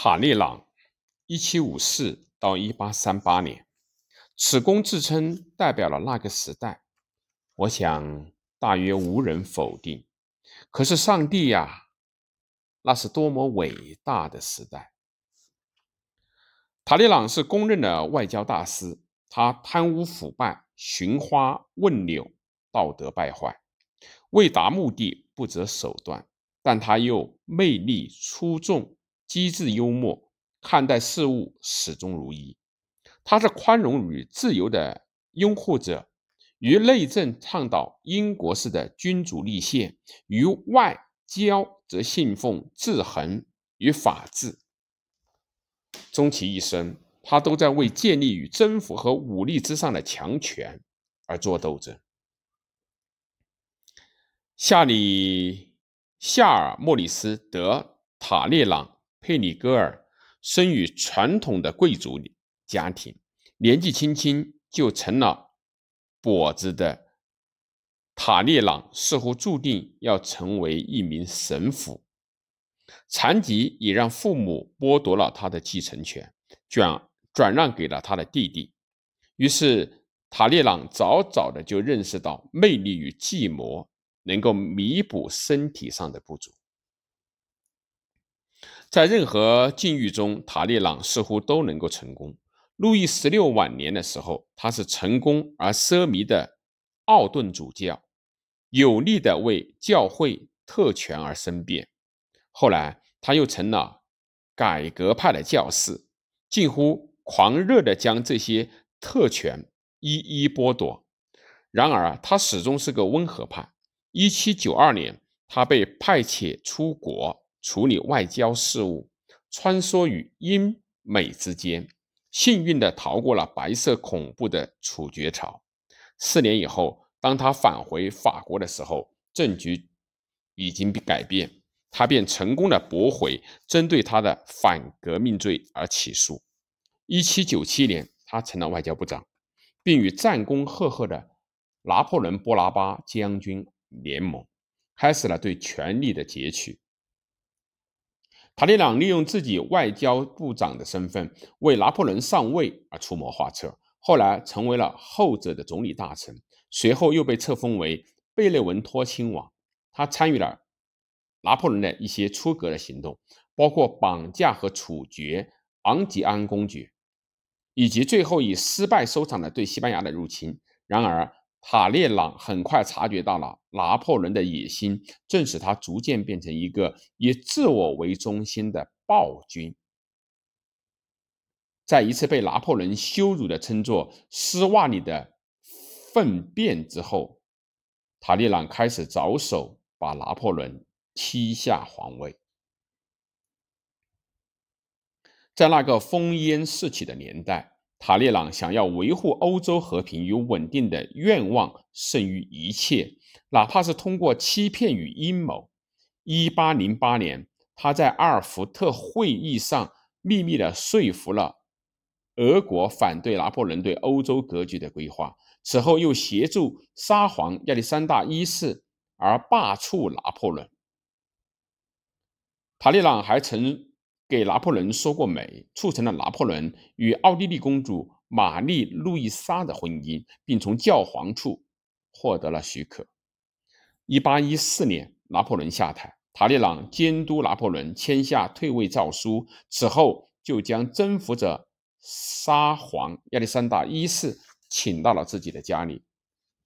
塔利朗，一七五四到一八三八年，此公自称代表了那个时代。我想大约无人否定。可是上帝呀，那是多么伟大的时代！塔利朗是公认的外交大师，他贪污腐败、寻花问柳、道德败坏，为达目的不择手段，但他又魅力出众。机智幽默，看待事物始终如一。他是宽容与自由的拥护者，于内政倡导英国式的君主立宪，于外交则信奉制衡与法治。终其一生，他都在为建立与征服和武力之上的强权而作斗争。夏里夏尔·莫里斯·德塔列朗。佩里戈尔生于传统的贵族家庭，年纪轻轻就成了跛子的塔列朗似乎注定要成为一名神父。残疾也让父母剥夺了他的继承权，转转让给了他的弟弟。于是塔列朗早早的就认识到魅力与寂寞能够弥补身体上的不足。在任何境遇中，塔列朗似乎都能够成功。路易十六晚年的时候，他是成功而奢靡的奥顿主教，有力的为教会特权而申辩。后来，他又成了改革派的教士，近乎狂热的将这些特权一一剥夺。然而，他始终是个温和派。一七九二年，他被派遣出国。处理外交事务，穿梭于英美之间，幸运地逃过了白色恐怖的处决潮。四年以后，当他返回法国的时候，政局已经改变，他便成功的驳回针对他的反革命罪而起诉。一七九七年，他成了外交部长，并与战功赫赫的拿破仑·波拿巴将军联盟，开始了对权力的攫取。塔利朗利用自己外交部长的身份，为拿破仑上位而出谋划策，后来成为了后者的总理大臣，随后又被册封为贝内文托亲王。他参与了拿破仑的一些出格的行动，包括绑架和处决昂吉安公爵，以及最后以失败收场的对西班牙的入侵。然而，塔列朗很快察觉到了拿破仑的野心，正使他逐渐变成一个以自我为中心的暴君。在一次被拿破仑羞辱的称作“丝袜里的粪便”之后，塔列朗开始着手把拿破仑踢下皇位。在那个烽烟四起的年代。塔列朗想要维护欧洲和平与稳定的愿望胜于一切，哪怕是通过欺骗与阴谋。一八零八年，他在阿尔福特会议上秘密地说服了俄国反对拿破仑对欧洲格局的规划，此后又协助沙皇亚历山大一世而罢黜拿破仑。塔列朗还曾。给拿破仑说过媒，促成了拿破仑与奥地利公主玛丽路易莎的婚姻，并从教皇处获得了许可。一八一四年，拿破仑下台，塔列朗监督拿破仑签下退位诏书，此后就将征服者沙皇亚历山大一世请到了自己的家里。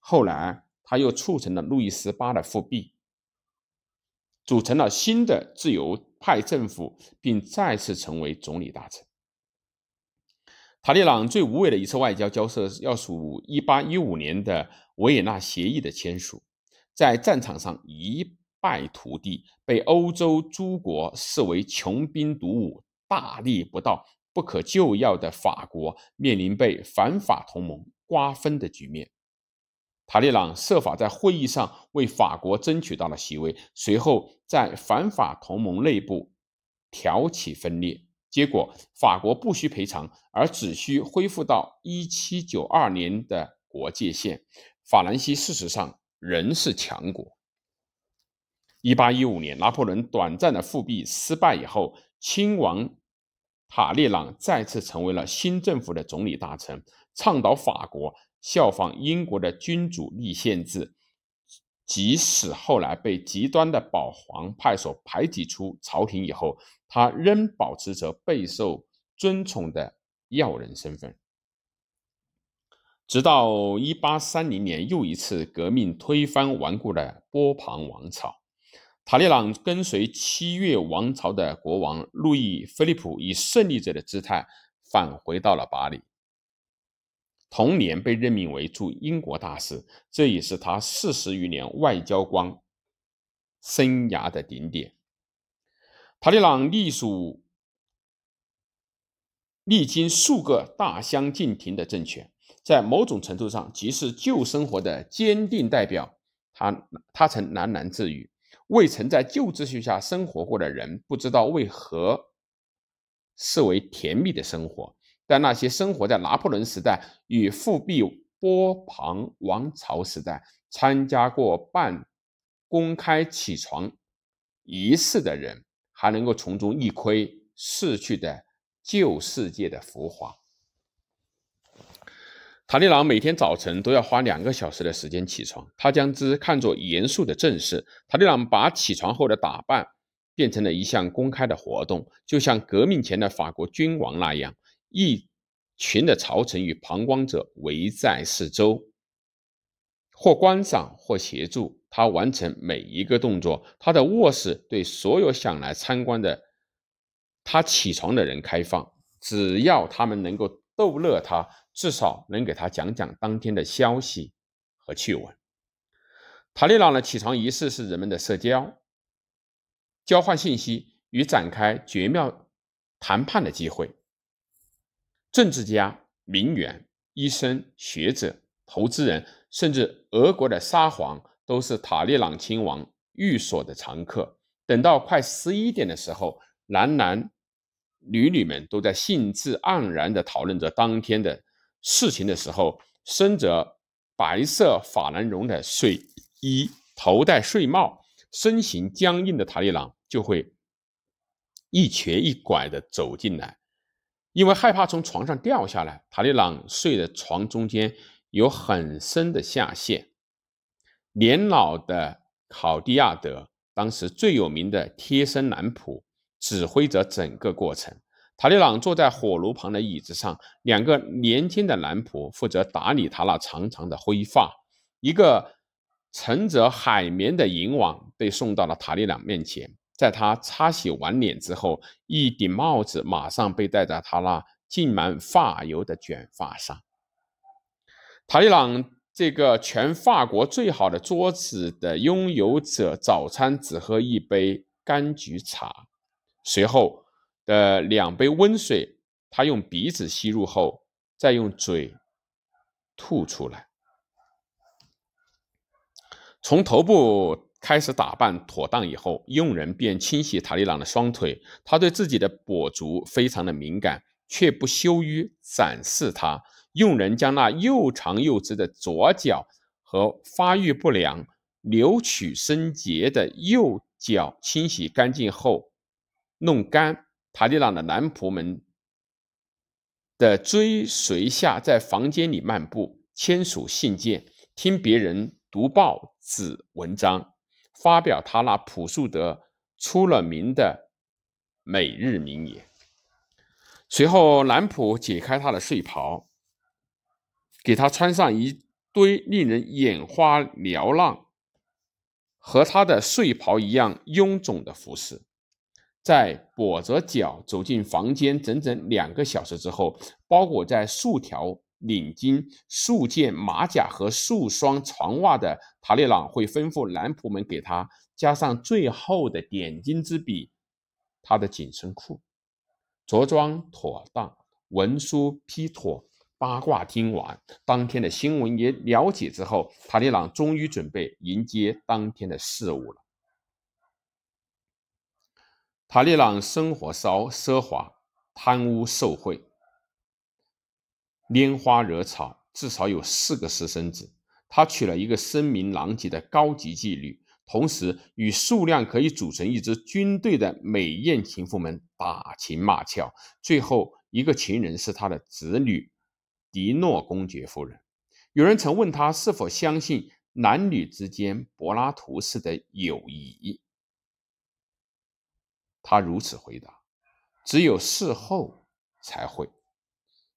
后来，他又促成了路易十八的复辟，组成了新的自由。派政府，并再次成为总理大臣。塔利朗最无畏的一次外交交涉，要数1815年的维也纳协议的签署。在战场上一败涂地，被欧洲诸国视为穷兵黩武、大逆不道、不可救药的法国，面临被反法同盟瓜分的局面。塔利朗设法在会议上为法国争取到了席位，随后在反法同盟内部挑起分裂，结果法国不需赔偿，而只需恢复到1792年的国界线。法兰西事实上仍是强国。1815年，拿破仑短暂的复辟失败以后，亲王塔利朗再次成为了新政府的总理大臣，倡导法国效仿英国的君主立宪制。即使后来被极端的保皇派所排挤出朝廷以后，他仍保持着备受尊崇的要人身份。直到1830年，又一次革命推翻顽固的波旁王朝。塔利朗跟随七月王朝的国王路易·菲利普，以胜利者的姿态返回到了巴黎。同年被任命为驻英国大使，这也是他四十余年外交官生涯的顶点。塔利朗隶属历经数个大相径庭的政权。在某种程度上，即是旧生活的坚定代表。他他曾喃喃自语：“未曾在旧秩序下生活过的人，不知道为何视为甜蜜的生活。但那些生活在拿破仑时代与复辟波旁王朝时代，参加过半公开起床仪式的人，还能够从中一窥逝去的旧世界的浮华。”塔利朗每天早晨都要花两个小时的时间起床，他将之看作严肃的正事。塔利朗把起床后的打扮变成了一项公开的活动，就像革命前的法国君王那样，一群的朝臣与旁观者围在四周，或观赏，或协助他完成每一个动作。他的卧室对所有想来参观的他起床的人开放，只要他们能够逗乐他。至少能给他讲讲当天的消息和趣闻。塔利朗的起床仪式是人们的社交、交换信息与展开绝妙谈判的机会。政治家、名媛、医生、学者、投资人，甚至俄国的沙皇，都是塔利朗亲王寓所的常客。等到快十一点的时候，男男女女们都在兴致盎然地讨论着当天的。事情的时候，身着白色法兰绒的睡衣，头戴睡帽，身形僵硬的塔利朗就会一瘸一拐地走进来。因为害怕从床上掉下来，塔利朗睡的床中间有很深的下陷。年老的考迪亚德，当时最有名的贴身男仆，指挥着整个过程。塔利朗坐在火炉旁的椅子上，两个年轻的男仆负责打理他那长长的灰发。一个盛着海绵的银碗被送到了塔利朗面前，在他擦洗完脸之后，一顶帽子马上被戴在他那浸满发油的卷发上。塔利朗这个全法国最好的桌子的拥有者，早餐只喝一杯柑橘茶，随后。的两杯温水，他用鼻子吸入后，再用嘴吐出来。从头部开始打扮妥当以后，佣人便清洗塔利朗的双腿。他对自己的跛足非常的敏感，却不羞于展示它。佣人将那又长又直的左脚和发育不良、扭曲生结的右脚清洗干净后，弄干。塔利朗的男仆们的追随下，在房间里漫步，签署信件，听别人读报纸文章，发表他那朴素的、出了名的每日名言。随后，南普解开他的睡袍，给他穿上一堆令人眼花缭乱、和他的睡袍一样臃肿的服饰。在跛着脚走进房间整整两个小时之后，包裹在数条领巾、数件马甲和数双床袜的塔利朗会吩咐男仆们给他加上最后的点睛之笔——他的紧身裤。着装妥当，文书批妥，八卦听完，当天的新闻也了解之后，塔利朗终于准备迎接当天的事务了。塔利朗生活稍奢华，贪污受贿，拈花惹草，至少有四个私生子。他娶了一个声名狼藉的高级妓女，同时与数量可以组成一支军队的美艳情妇们打情骂俏，最后一个情人是他的侄女迪诺公爵夫人。有人曾问他是否相信男女之间柏拉图式的友谊，他如此回答：“只有事后才会。”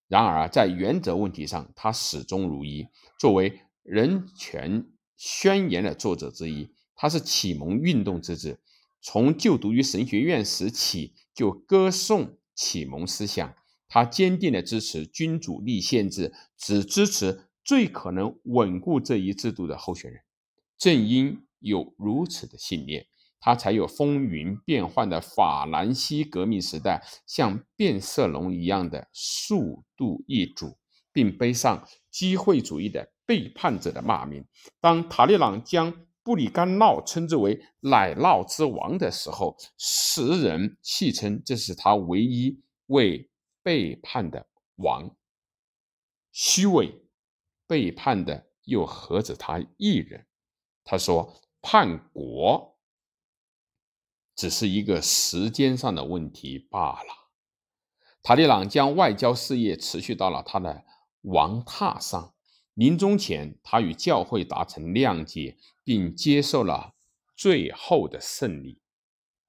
然而，在原则问题上，他始终如一。作为人权宣言的作者之一，他是启蒙运动之子。从就读于神学院时起，就歌颂启蒙思想。他坚定地支持君主立宪制，只支持最可能稳固这一制度的候选人。正因有如此的信念。他才有风云变幻的法兰西革命时代，像变色龙一样的速度易主，并背上机会主义的背叛者的骂名。当塔利朗将布里甘闹称之为“奶酪之王”的时候，时人戏称这是他唯一未背叛的王。虚伪背叛的又何止他一人？他说：“叛国。”只是一个时间上的问题罢了。塔利朗将外交事业持续到了他的王榻上。临终前，他与教会达成谅解，并接受了最后的胜利。